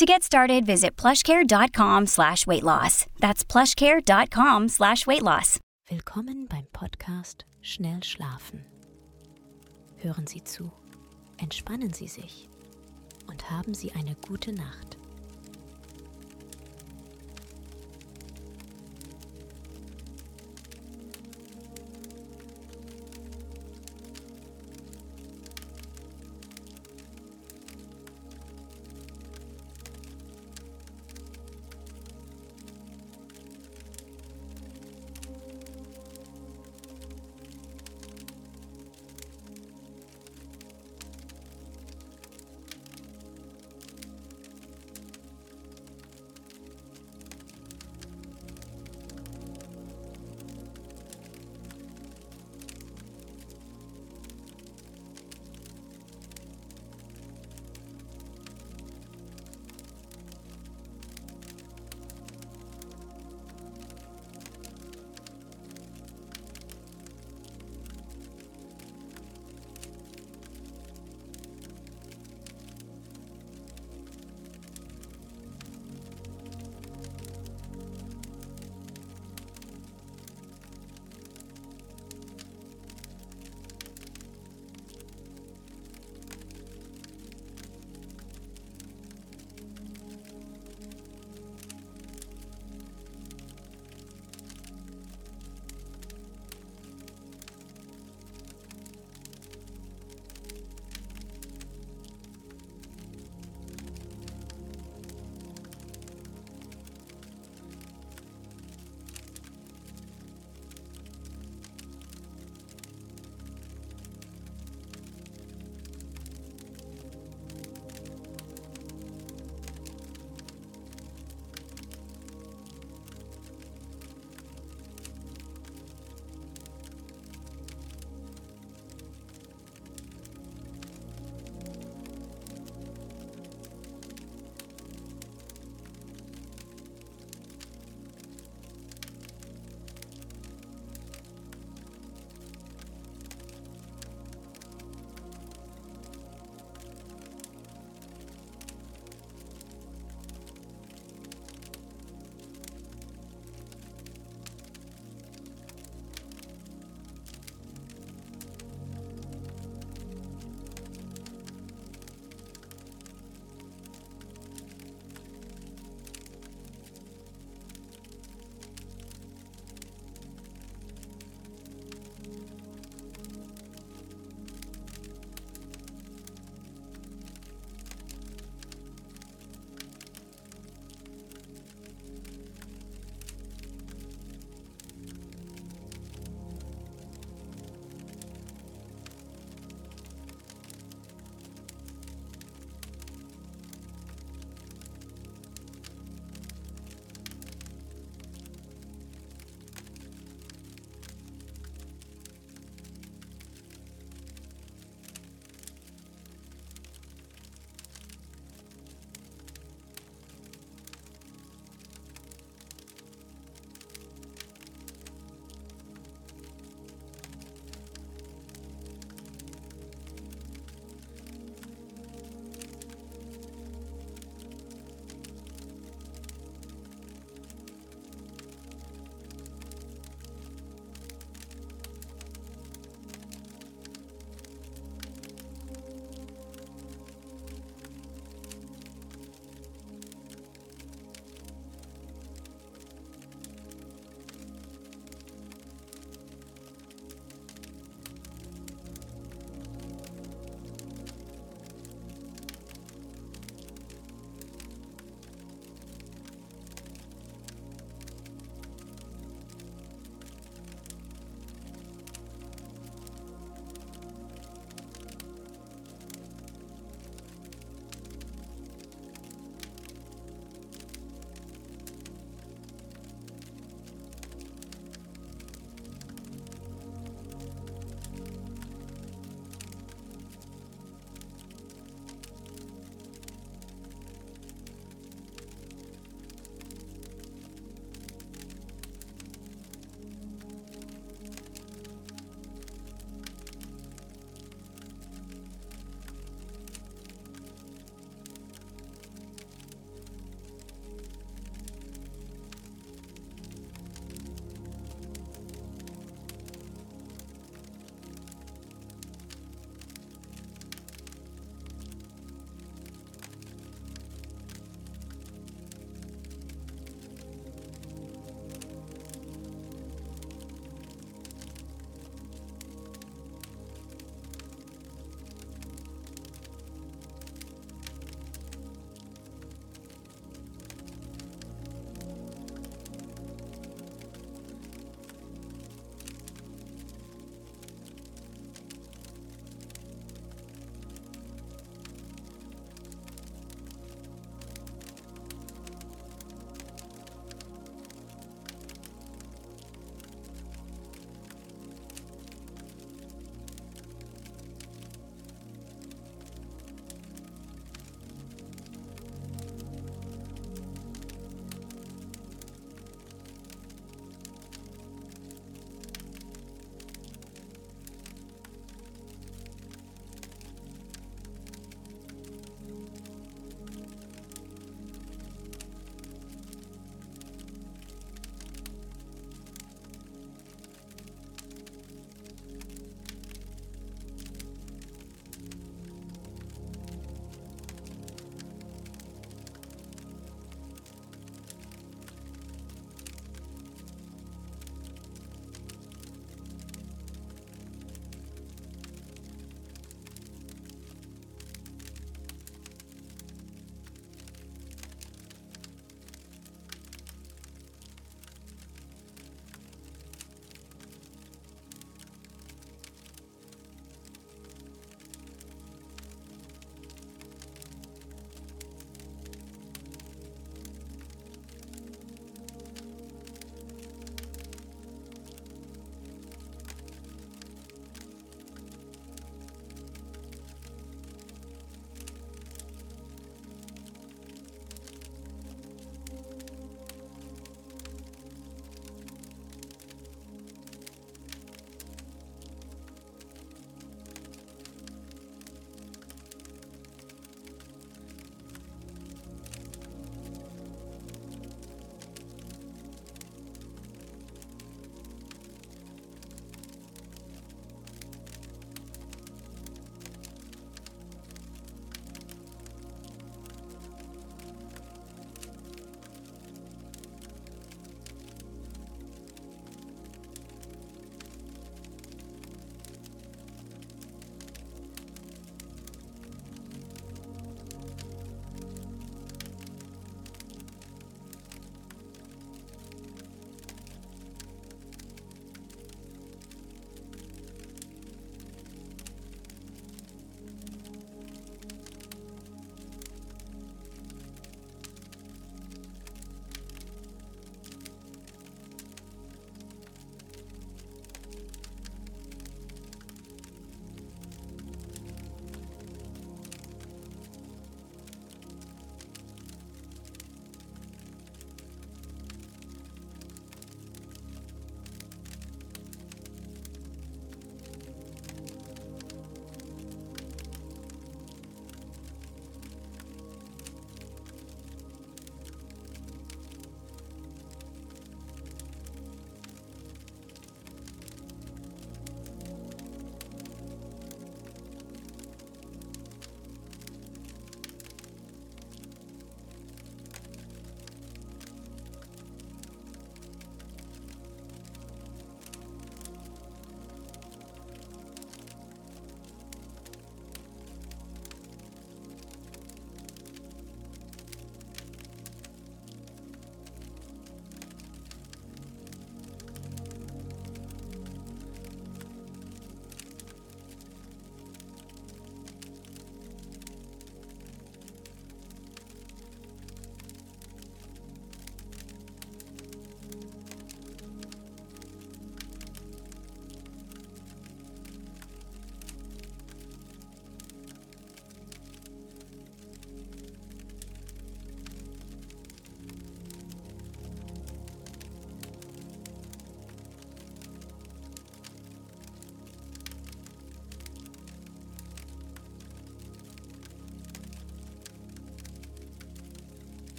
To get started, visit plushcare.com slash weight loss. That's plushcare.com slash weight loss. Willkommen beim Podcast Schnell schlafen. Hören Sie zu, entspannen Sie sich und haben Sie eine gute Nacht.